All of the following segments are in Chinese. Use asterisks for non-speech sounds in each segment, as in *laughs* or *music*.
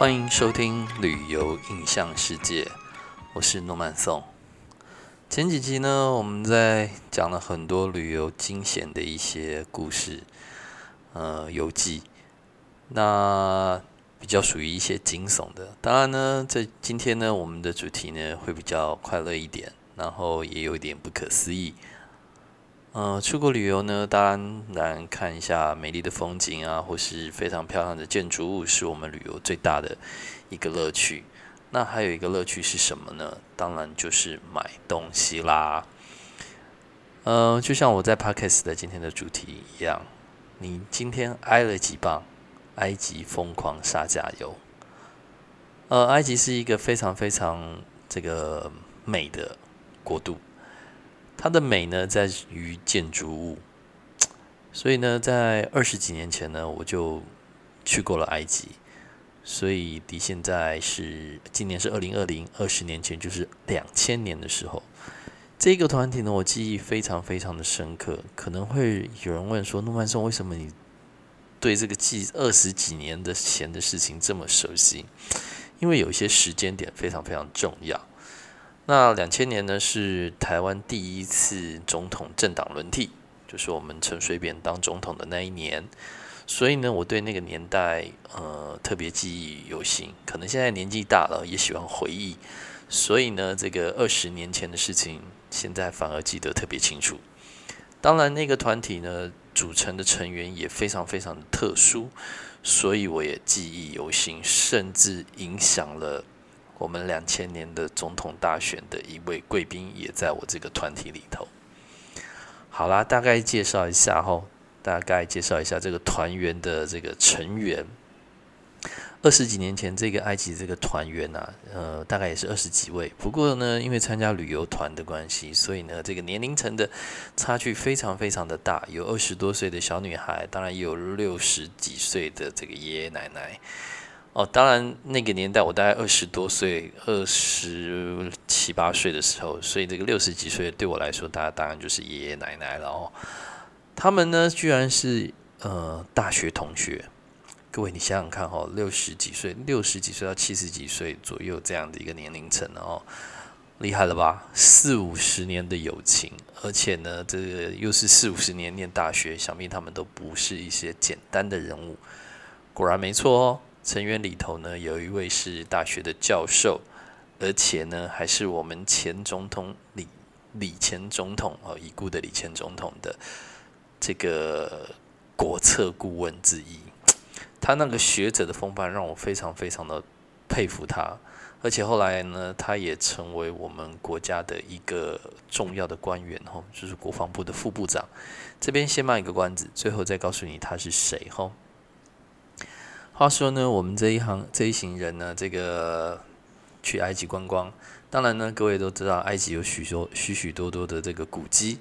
欢迎收听《旅游印象世界》，我是诺曼颂。前几集呢，我们在讲了很多旅游惊险的一些故事，呃，游记。那比较属于一些惊悚的。当然呢，在今天呢，我们的主题呢会比较快乐一点，然后也有一点不可思议。呃，出国旅游呢，当然看一下美丽的风景啊，或是非常漂亮的建筑物，是我们旅游最大的一个乐趣。那还有一个乐趣是什么呢？当然就是买东西啦。呃，就像我在 Podcast 的今天的主题一样，你今天挨了几棒？埃及疯狂杀价油。呃，埃及是一个非常非常这个美的国度。它的美呢，在于建筑物，所以呢，在二十几年前呢，我就去过了埃及，所以离现在是今年是二零二零，二十年前就是两千年的时候，这个团体呢，我记忆非常非常的深刻。可能会有人问说，诺曼松，为什么你对这个记二十几年的前的事情这么熟悉？因为有一些时间点非常非常重要。那两千年呢，是台湾第一次总统政党轮替，就是我们陈水扁当总统的那一年，所以呢，我对那个年代呃特别记忆犹新。可能现在年纪大了，也喜欢回忆，所以呢，这个二十年前的事情，现在反而记得特别清楚。当然，那个团体呢，组成的成员也非常非常的特殊，所以我也记忆犹新，甚至影响了。我们两千年的总统大选的一位贵宾也在我这个团体里头。好啦，大概介绍一下哈，大概介绍一下这个团员的这个成员。二十几年前，这个埃及这个团员呐，呃，大概也是二十几位。不过呢，因为参加旅游团的关系，所以呢，这个年龄层的差距非常非常的大，有二十多岁的小女孩，当然也有六十几岁的这个爷爷奶奶。哦，当然，那个年代我大概二十多岁，二十七八岁的时候，所以这个六十几岁对我来说，大家当然就是爷爷奶奶了哦。他们呢，居然是呃大学同学。各位，你想想看哦，六十几岁，六十几岁到七十几岁左右这样的一个年龄层哦，厉害了吧？四五十年的友情，而且呢，这个又是四五十年念大学，想必他们都不是一些简单的人物。果然没错哦。成员里头呢，有一位是大学的教授，而且呢，还是我们前总统李李前总统哦已故的李前总统的这个国策顾问之一。他那个学者的风范让我非常非常的佩服他，而且后来呢，他也成为我们国家的一个重要的官员吼，就是国防部的副部长。这边先卖一个关子，最后再告诉你他是谁吼。话说呢，我们这一行这一行人呢，这个去埃及观光，当然呢，各位都知道，埃及有许多许许多多的这个古迹，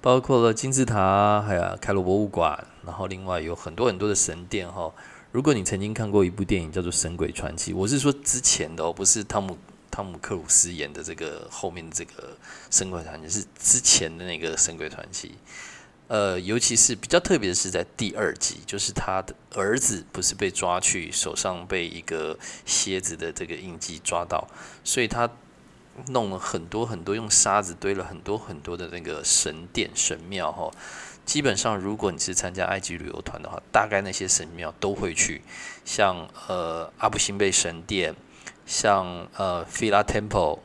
包括了金字塔，还有开罗博物馆，然后另外有很多很多的神殿哈。如果你曾经看过一部电影叫做《神鬼传奇》，我是说之前的哦，不是汤姆汤姆克鲁斯演的这个后面这个《神鬼传奇》，是之前的那个《神鬼传奇》。呃，尤其是比较特别的是在第二集，就是他的儿子不是被抓去，手上被一个蝎子的这个印记抓到，所以他弄了很多很多，用沙子堆了很多很多的那个神殿神庙哈。基本上，如果你是参加埃及旅游团的话，大概那些神庙都会去，像呃阿布辛贝神殿，像呃菲拉 Temple。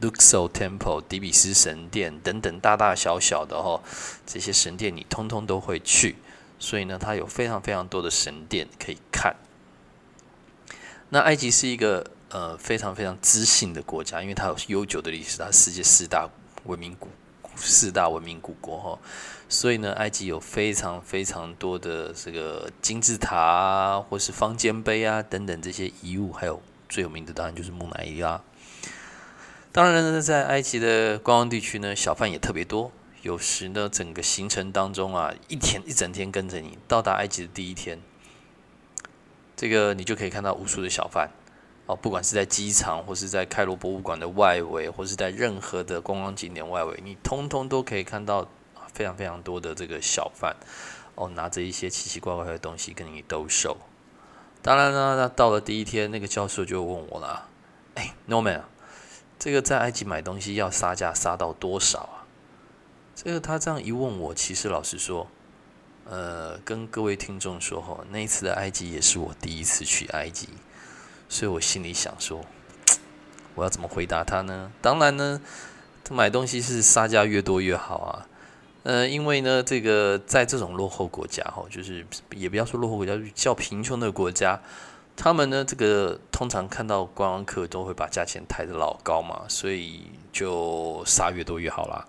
Luxor Temple、迪比斯神殿等等大大小小的哈，这些神殿你通通都会去，所以呢，它有非常非常多的神殿可以看。那埃及是一个呃非常非常知性的国家，因为它有悠久的历史，它世界四大文明古四大文明古国哈，所以呢，埃及有非常非常多的这个金字塔啊，或是方尖碑啊等等这些遗物，还有最有名的当然就是木乃伊啦。当然呢，在埃及的观光地区呢，小贩也特别多。有时呢，整个行程当中啊，一天一整天跟着你到达埃及的第一天，这个你就可以看到无数的小贩哦，不管是在机场，或是在开罗博物馆的外围，或是在任何的观光景点外围，你通通都可以看到非常非常多的这个小贩哦，拿着一些奇奇怪怪的东西跟你兜售。当然呢，那到了第一天，那个教授就问我了：“哎，Norman，这个在埃及买东西要杀价杀到多少啊？”这个他这样一问我，其实老实说，呃，跟各位听众说哈，那一次的埃及也是我第一次去埃及，所以我心里想说，*tsk* 我要怎么回答他呢？当然呢，他买东西是杀价越多越好啊。呃，因为呢，这个在这种落后国家哈，就是也不要说落后国家，较贫穷的国家，他们呢，这个通常看到观光客都会把价钱抬得老高嘛，所以就杀越多越好啦。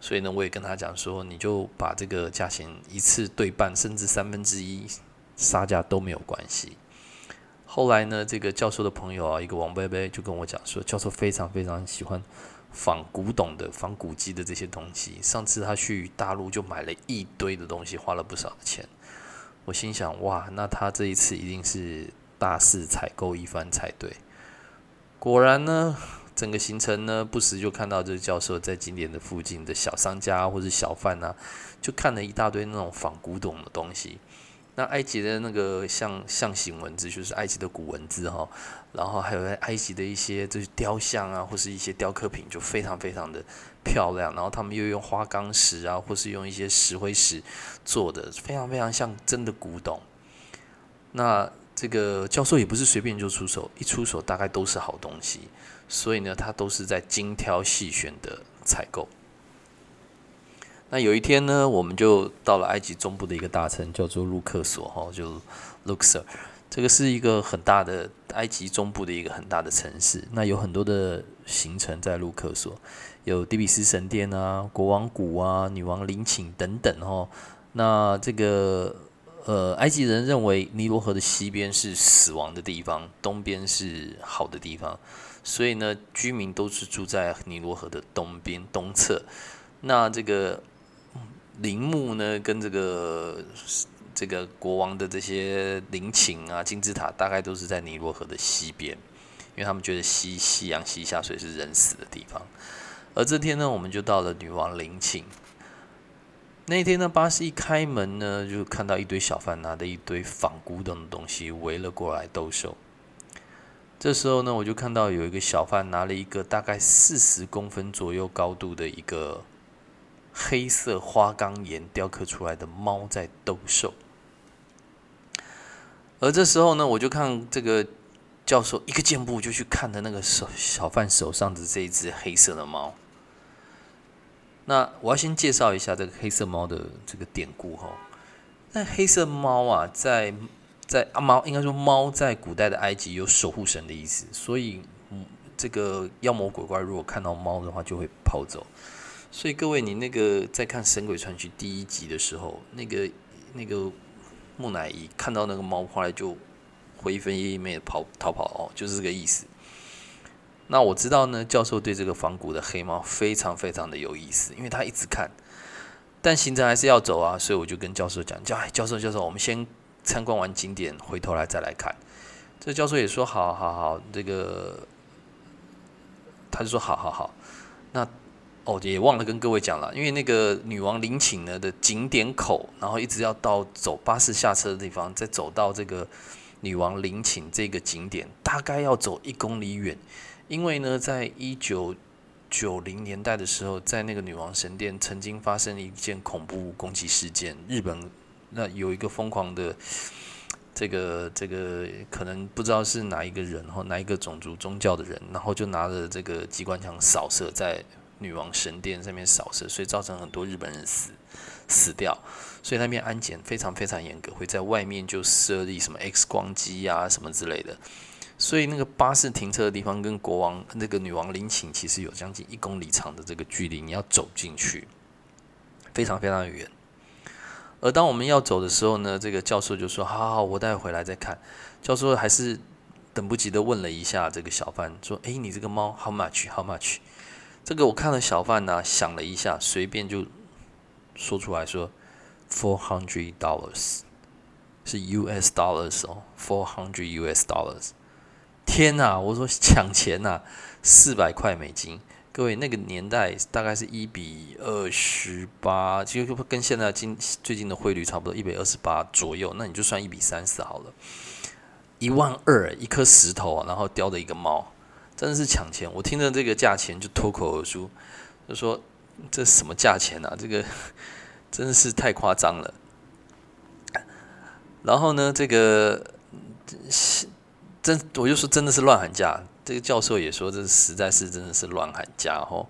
所以呢，我也跟他讲说，你就把这个价钱一次对半，甚至三分之一杀价都没有关系。后来呢，这个教授的朋友啊，一个王贝贝就跟我讲说，教授非常非常喜欢。仿古董的、仿古迹的这些东西，上次他去大陆就买了一堆的东西，花了不少的钱。我心想，哇，那他这一次一定是大肆采购一番才对。果然呢，整个行程呢，不时就看到这个教授在景点的附近的小商家或者小贩啊，就看了一大堆那种仿古董的东西。那埃及的那个象象形文字，就是埃及的古文字哈，然后还有埃及的一些就是雕像啊，或是一些雕刻品，就非常非常的漂亮。然后他们又用花岗石啊，或是用一些石灰石做的，非常非常像真的古董。那这个教授也不是随便就出手，一出手大概都是好东西，所以呢，他都是在精挑细选的采购。那有一天呢，我们就到了埃及中部的一个大城，叫做卢克索，哈，就 Luxor。这个是一个很大的埃及中部的一个很大的城市。那有很多的行程在卢克索，有底比斯神殿啊、国王谷啊、女王陵寝等等，哈。那这个呃，埃及人认为尼罗河的西边是死亡的地方，东边是好的地方，所以呢，居民都是住在尼罗河的东边东侧。那这个。陵墓呢，跟这个这个国王的这些陵寝啊、金字塔，大概都是在尼罗河的西边，因为他们觉得西夕阳西下水是人死的地方。而这天呢，我们就到了女王陵寝。那天呢，巴士一开门呢，就看到一堆小贩拿着一堆仿古董的东西围了过来兜售。这时候呢，我就看到有一个小贩拿了一个大概四十公分左右高度的一个。黑色花岗岩雕刻出来的猫在兜售，而这时候呢，我就看这个教授一个箭步就去看的那个手小贩手上的这一只黑色的猫。那我要先介绍一下这个黑色猫的这个典故哈。那黑色猫啊，在在啊猫应该说猫在古代的埃及有守护神的意思，所以，这个妖魔鬼怪如果看到猫的话，就会跑走。所以各位，你那个在看《神鬼传奇》第一集的时候，那个那个木乃伊看到那个猫，后来就灰飞烟灭跑逃跑哦，就是这个意思。那我知道呢，教授对这个仿古的黑猫非常非常的有意思，因为他一直看，但行程还是要走啊，所以我就跟教授讲，叫，教授教授，我们先参观完景点，回头来再来看。这教授也说好好好，这个他就说好好好，那。哦，也忘了跟各位讲了，因为那个女王陵寝呢的景点口，然后一直要到走巴士下车的地方，再走到这个女王陵寝这个景点，大概要走一公里远。因为呢，在一九九零年代的时候，在那个女王神殿曾经发生了一件恐怖攻击事件，日本那有一个疯狂的这个这个可能不知道是哪一个人或哪一个种族宗教的人，然后就拿着这个机关枪扫射在。女王神殿上面扫射，所以造成很多日本人死死掉，所以那边安检非常非常严格，会在外面就设立什么 X 光机啊什么之类的，所以那个巴士停车的地方跟国王那个女王陵寝其实有将近一公里长的这个距离，你要走进去，非常非常远。而当我们要走的时候呢，这个教授就说：“好好，我待会回来再看。”教授还是等不及的问了一下这个小贩，说：“诶，你这个猫 how much how much？” 这个我看了小贩呢，想了一下，随便就说出来说，four hundred dollars 是 U.S. dollars 哦，four hundred U.S. dollars。天哪！我说抢钱呐，四百块美金。各位那个年代大概是一比二十八，其实跟现在今最近的汇率差不多，一百二十八左右。那你就算一比三十好了。一万二一颗石头，然后雕的一个猫，真的是抢钱。我听着这个价钱就脱口而出，就说这什么价钱啊？这个 *laughs* 真的是太夸张了。然后呢，这个真我就说真的是乱喊价。这个教授也说，这实在是真的是乱喊价哦。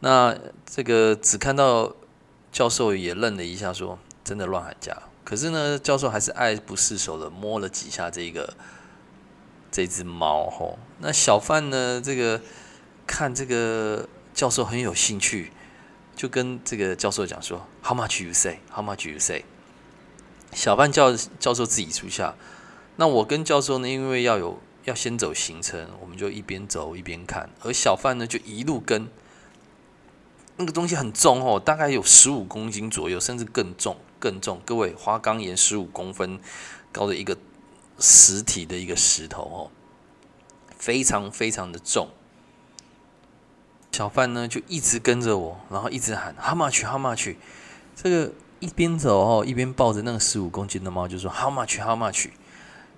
那这个只看到教授也愣了一下，说真的乱喊价。可是呢，教授还是爱不释手的摸了几下这个这只猫吼。那小范呢，这个看这个教授很有兴趣，就跟这个教授讲说：“How much you say? How much you say?” 小范叫教授自己出下。那我跟教授呢，因为要有。要先走行程，我们就一边走一边看，而小贩呢就一路跟。那个东西很重哦，大概有十五公斤左右，甚至更重更重。各位，花岗岩十五公分高的一个实体的一个石头哦，非常非常的重。小贩呢就一直跟着我，然后一直喊 “How much? How much?” 这个一边走哦，一边抱着那个十五公斤的猫，就说 “How much? How much?”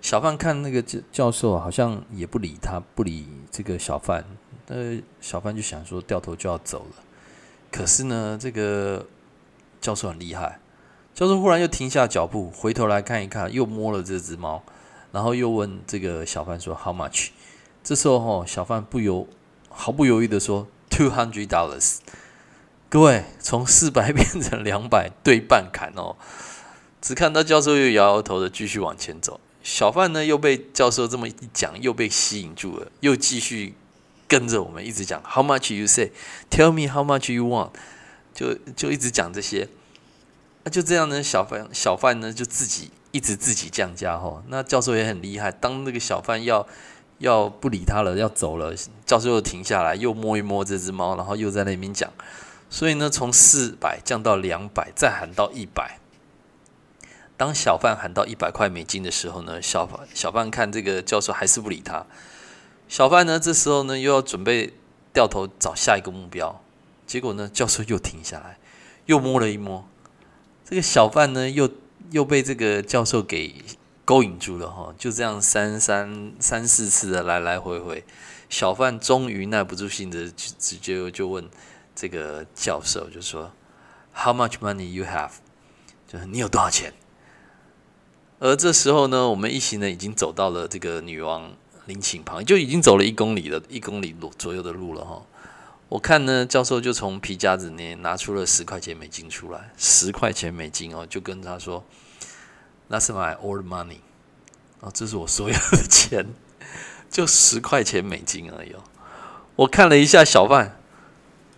小范看那个教教授好像也不理他，不理这个小范。呃，小范就想说掉头就要走了。可是呢，这个教授很厉害。教授忽然又停下脚步，回头来看一看，又摸了这只猫，然后又问这个小范说：“How much？” 这时候哈，小范不由毫不犹豫的说：“Two hundred dollars。”各位，从四百变成两百，对半砍哦。只看到教授又摇摇头的继续往前走。小贩呢，又被教授这么一讲，又被吸引住了，又继续跟着我们一直讲。How much you say? Tell me how much you want. 就就一直讲这些。那就这样呢，小贩小贩呢就自己一直自己降价哈。那教授也很厉害，当那个小贩要要不理他了，要走了，教授又停下来，又摸一摸这只猫，然后又在那边讲。所以呢，从四百降到两百，再喊到一百。当小贩喊到一百块美金的时候呢，小贩小贩看这个教授还是不理他。小贩呢，这时候呢又要准备掉头找下一个目标，结果呢，教授又停下来，又摸了一摸。这个小贩呢，又又被这个教授给勾引住了哈。就这样三三三四次的来来回回，小贩终于耐不住性子，直接就问这个教授，就说：“How much money you have？” 就是你有多少钱？而这时候呢，我们一行人已经走到了这个女王陵寝旁，就已经走了一公里了，一公里路左右的路了哈。我看呢，教授就从皮夹子里拿出了十块钱美金出来，十块钱美金哦，就跟他说：“That's my all money。”哦，这是我所有的钱，就十块钱美金而已哦。我看了一下小贩，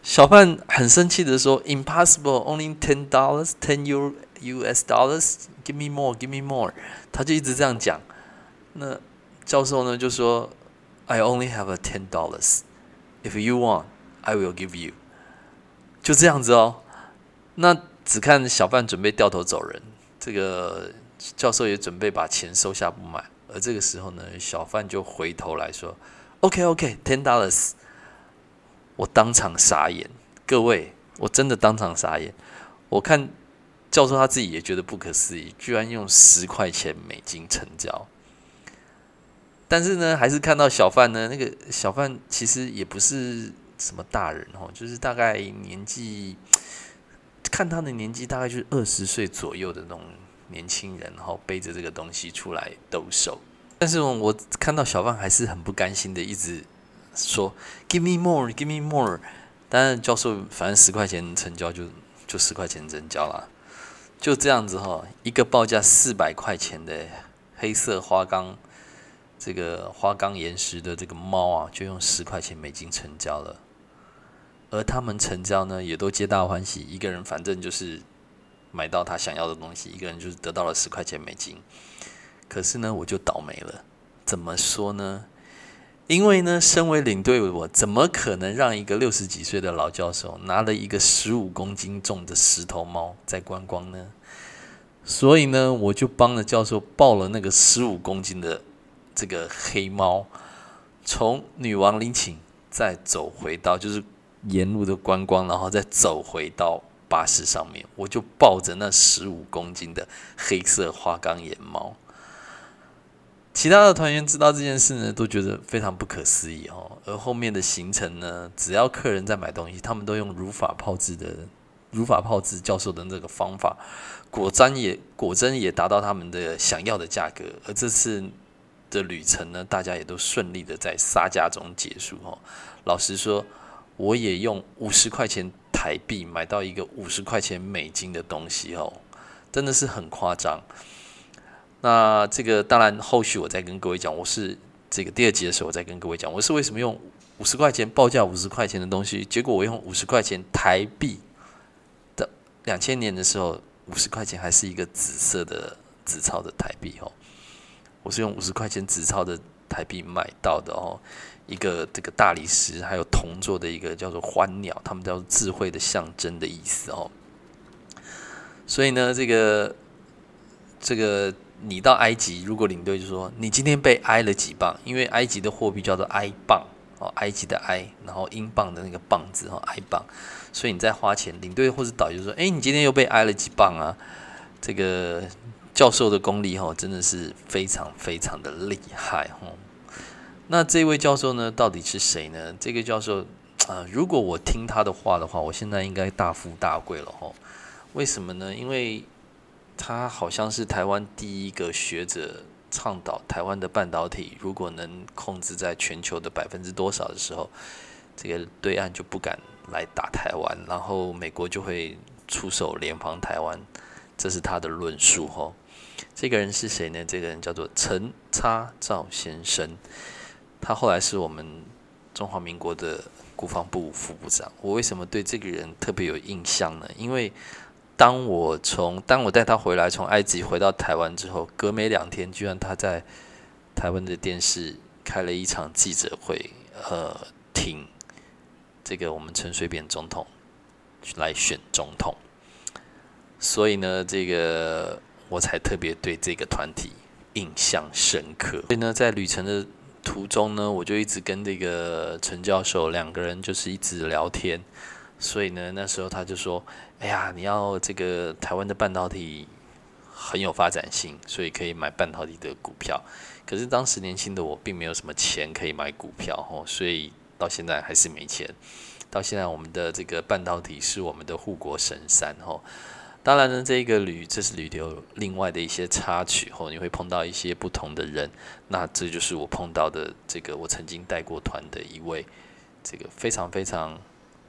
小贩很生气的说：“Impossible, only ten dollars, ten U US dollars。” Give me more, give me more。他就一直这样讲。那教授呢就说：“I only have a ten dollars. If you want, I will give you。”就这样子哦。那只看小贩准备掉头走人，这个教授也准备把钱收下不买。而这个时候呢，小贩就回头来说：“OK, OK, ten dollars。”我当场傻眼，各位，我真的当场傻眼。我看。教授他自己也觉得不可思议，居然用十块钱美金成交。但是呢，还是看到小贩呢，那个小贩其实也不是什么大人哦，就是大概年纪，看他的年纪大概就是二十岁左右的那种年轻人，然后背着这个东西出来兜售。但是我看到小贩还是很不甘心的，一直说 “Give me more, give me more”。当然，教授反正十块钱成交就就十块钱成交了。就这样子哈，一个报价四百块钱的黑色花岗，这个花岗岩石的这个猫啊，就用十块钱美金成交了。而他们成交呢，也都皆大欢喜，一个人反正就是买到他想要的东西，一个人就是得到了十块钱美金。可是呢，我就倒霉了。怎么说呢？因为呢，身为领队，我怎么可能让一个六十几岁的老教授拿了一个十五公斤重的石头猫在观光呢？所以呢，我就帮了教授抱了那个十五公斤的这个黑猫，从女王陵寝再走回到就是沿路的观光，然后再走回到巴士上面，我就抱着那十五公斤的黑色花岗岩猫。其他的团员知道这件事呢，都觉得非常不可思议哦。而后面的行程呢，只要客人在买东西，他们都用如法炮制的如法炮制教授的那个方法，果真也果真也达到他们的想要的价格。而这次的旅程呢，大家也都顺利的在杀价中结束哦。老实说，我也用五十块钱台币买到一个五十块钱美金的东西哦，真的是很夸张。那这个当然，后续我再跟各位讲，我是这个第二集的时候，我再跟各位讲，我是为什么用五十块钱报价五十块钱的东西，结果我用五十块钱台币的两千年的时候，五十块钱还是一个紫色的纸钞的台币哦，我是用五十块钱纸钞的台币买到的哦，一个这个大理石还有铜做的一个叫做欢鸟，他们叫做智慧的象征的意思哦，所以呢，这个这个。你到埃及，如果领队就说你今天被挨了几磅，因为埃及的货币叫做埃镑哦，埃及的埃，然后英镑的那个镑字哈，埃镑，所以你在花钱，领队或者导游说，哎，你今天又被挨了几磅啊？这个教授的功力哈，真的是非常非常的厉害哈。那这位教授呢，到底是谁呢？这个教授啊，如果我听他的话的话，我现在应该大富大贵了哈。为什么呢？因为他好像是台湾第一个学者倡导台湾的半导体，如果能控制在全球的百分之多少的时候，这个对岸就不敢来打台湾，然后美国就会出手联防台湾，这是他的论述吼。这个人是谁呢？这个人叫做陈差照先生，他后来是我们中华民国的国防部副部长。我为什么对这个人特别有印象呢？因为当我从当我带他回来，从埃及回到台湾之后，隔没两天，居然他在台湾的电视开了一场记者会，呃，挺这个我们陈水扁总统来选总统，所以呢，这个我才特别对这个团体印象深刻。所以呢，在旅程的途中呢，我就一直跟这个陈教授两个人就是一直聊天。所以呢，那时候他就说：“哎呀，你要这个台湾的半导体很有发展性，所以可以买半导体的股票。可是当时年轻的我并没有什么钱可以买股票，吼，所以到现在还是没钱。到现在，我们的这个半导体是我们的护国神山，吼。当然呢，这一个旅这是旅游另外的一些插曲，吼，你会碰到一些不同的人。那这就是我碰到的这个我曾经带过团的一位这个非常非常。”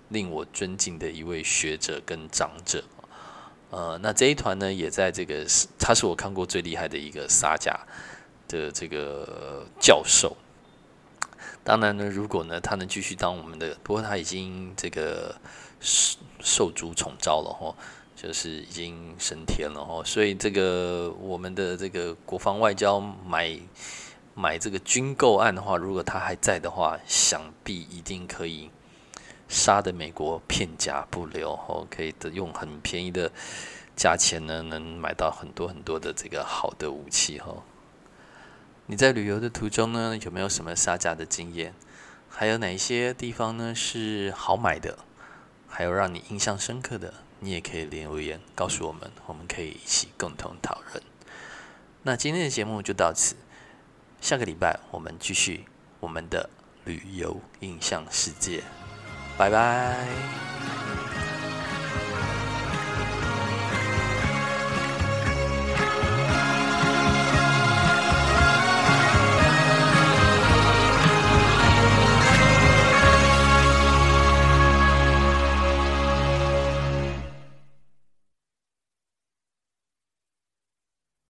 令我尊敬的一位学者跟长者，呃，那这一团呢，也在这个他是我看过最厉害的一个撒假的这个教授。当然呢，如果呢他能继续当我们的，不过他已经这个受受主宠召了哈，就是已经升天了哈，所以这个我们的这个国防外交买买这个军购案的话，如果他还在的话，想必一定可以。杀的美国片甲不留，哦，可以的用很便宜的价钱呢，能买到很多很多的这个好的武器，哈。你在旅游的途中呢，有没有什么杀价的经验？还有哪些地方呢是好买的？还有让你印象深刻的，你也可以留言告诉我们，我们可以一起共同讨论。那今天的节目就到此，下个礼拜我们继续我们的旅游印象世界。拜拜。